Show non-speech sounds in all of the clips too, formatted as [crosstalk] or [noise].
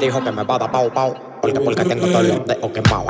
dijo que me va a dar pau pau, porque porque tengo todos los [clears throat] dedos quemados. self-esteem,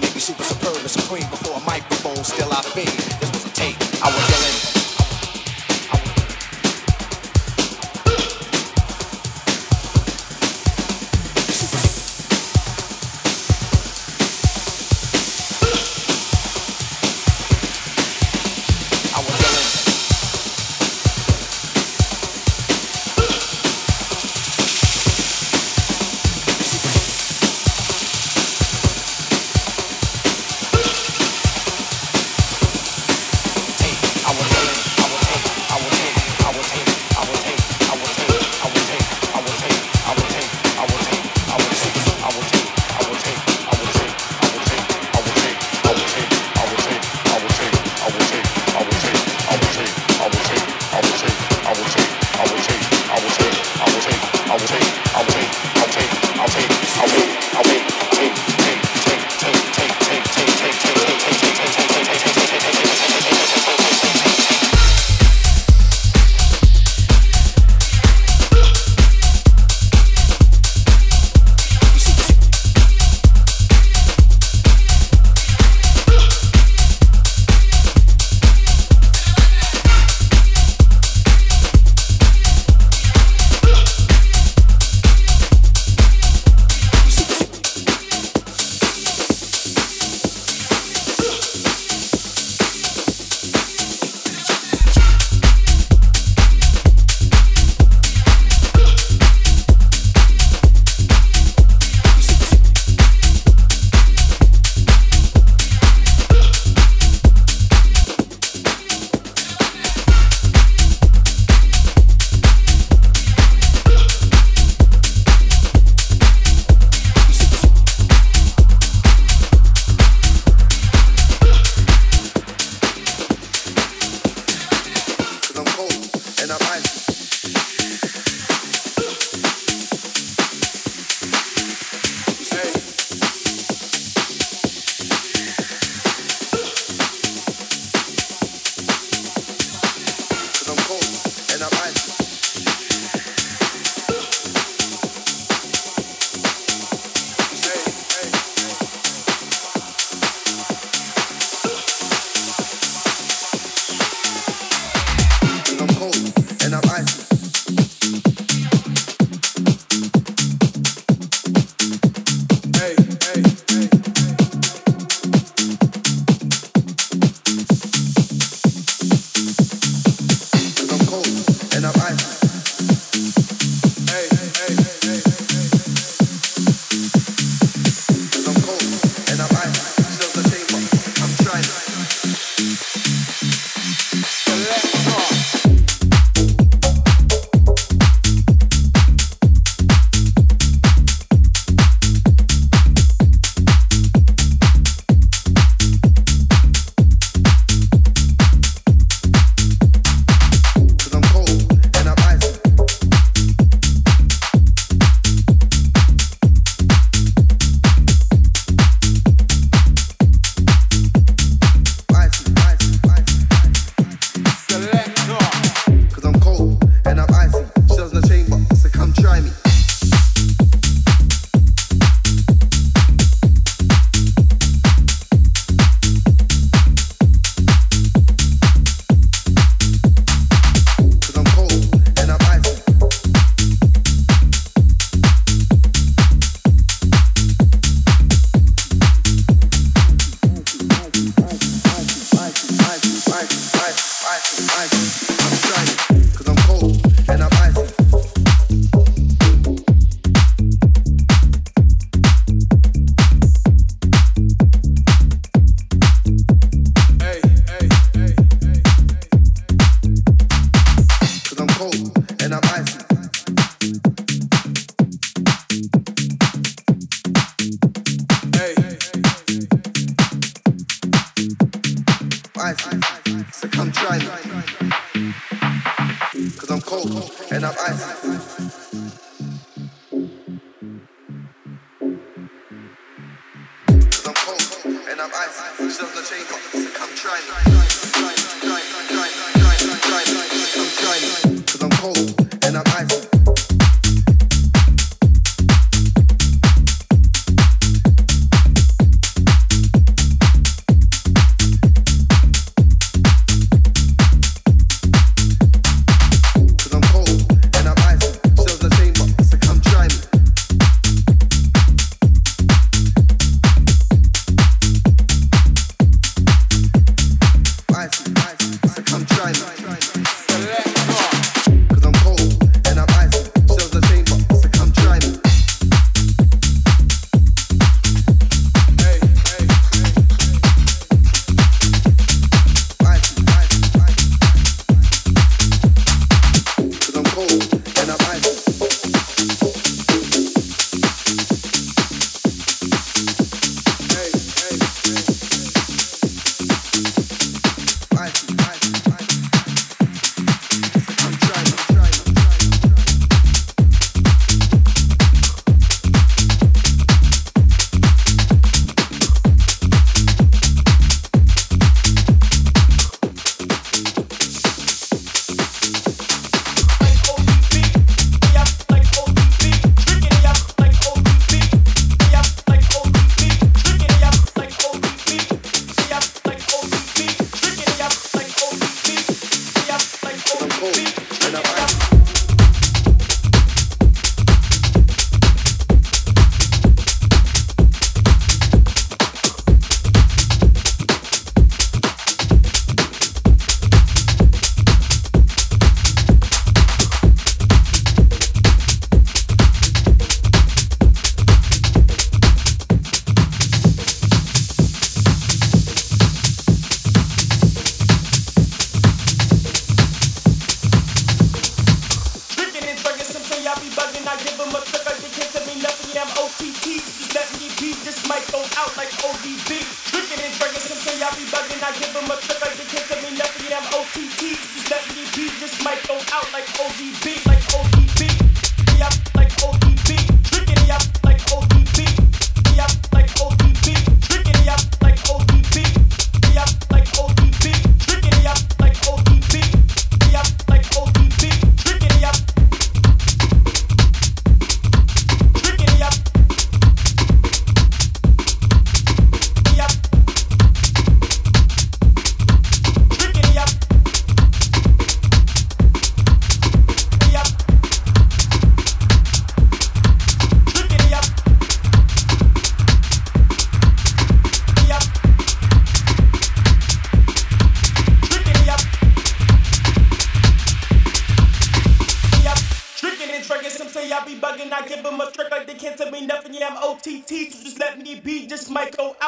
make me super superb and supreme before a microphone. Still I fade.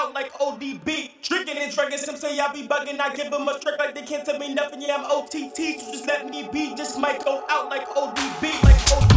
out like ODB. Tricking and dragging some say I be bugging. I give them a trick like they can't tell me nothing. Yeah, I'm OTT, so just let me be. Just might go out like ODB, like ODB.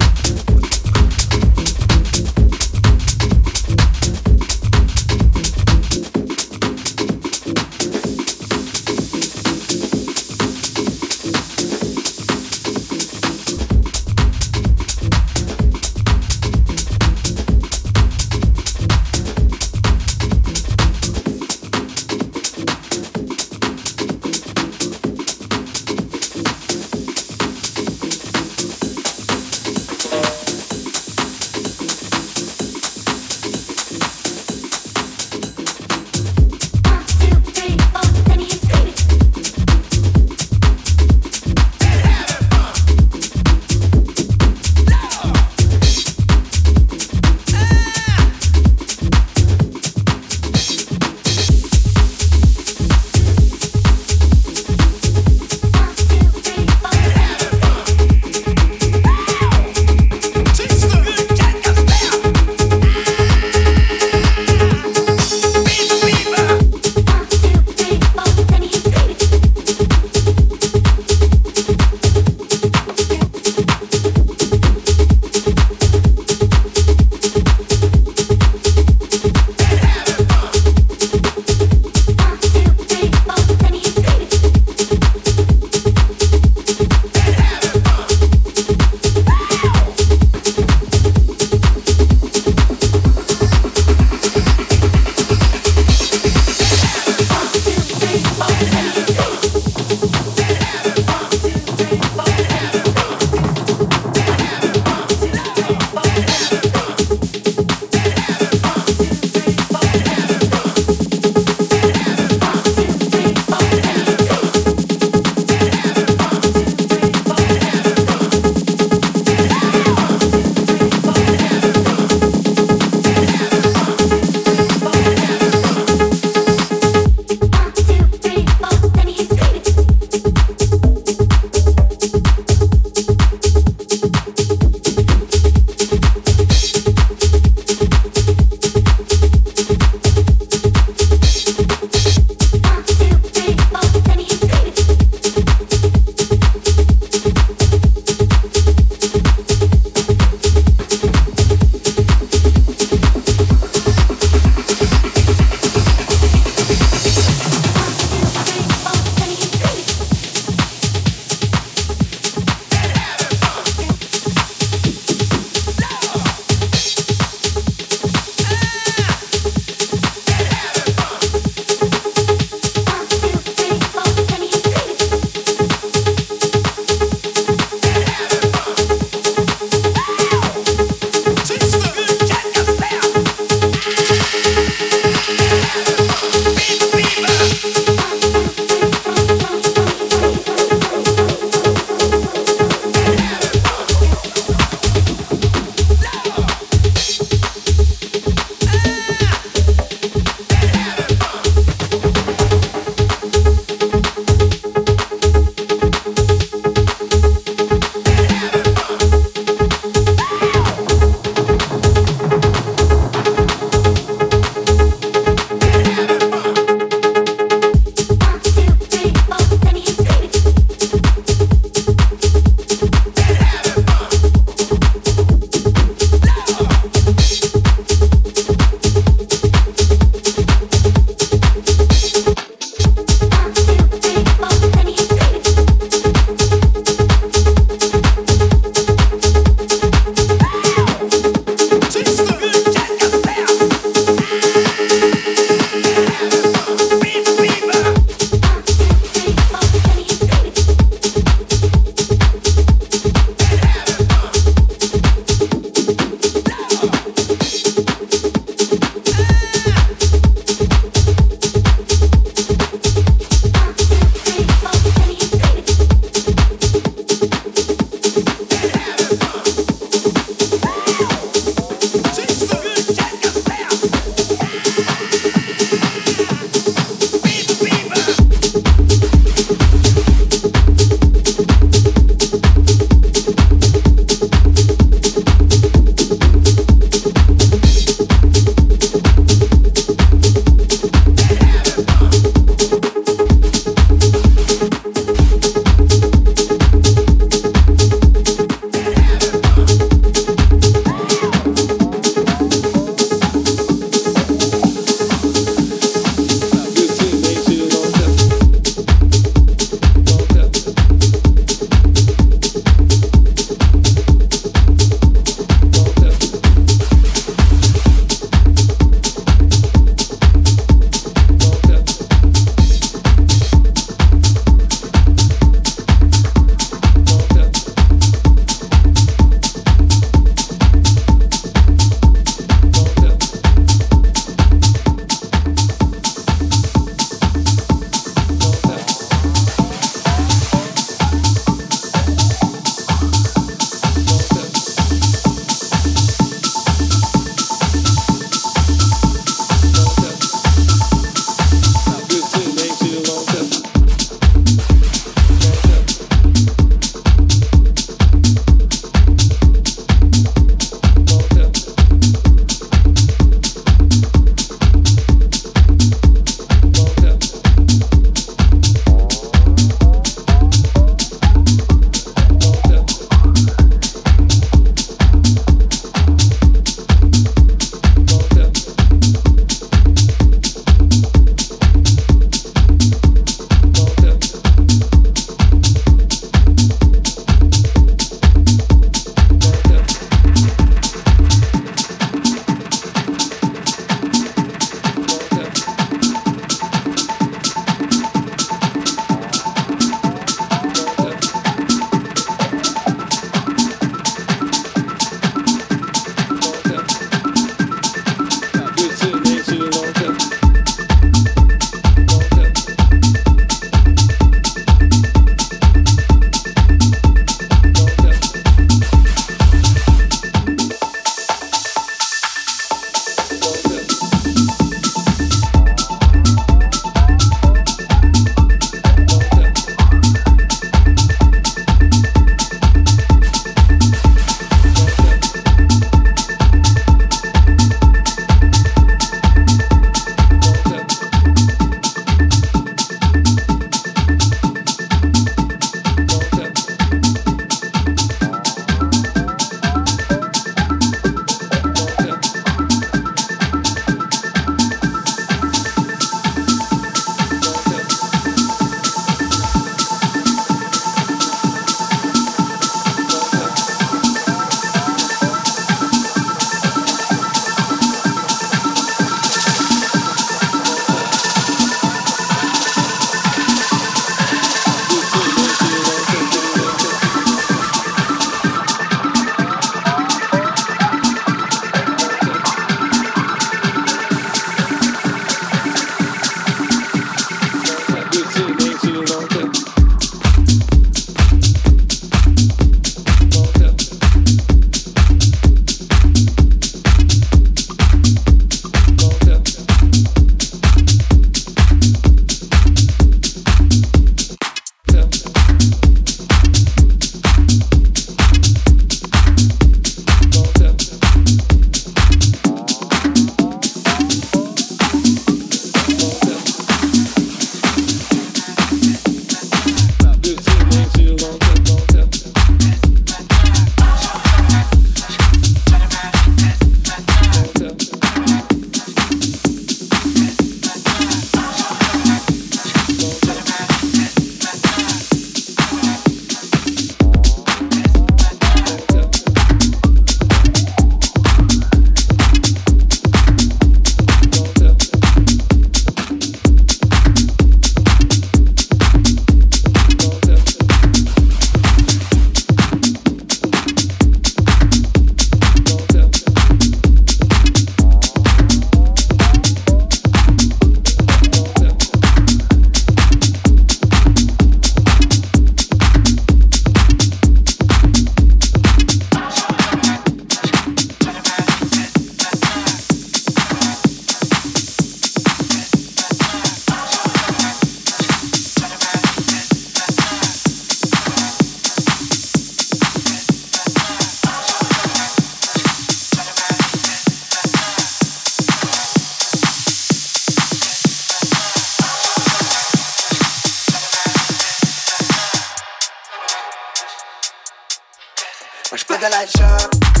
The light show.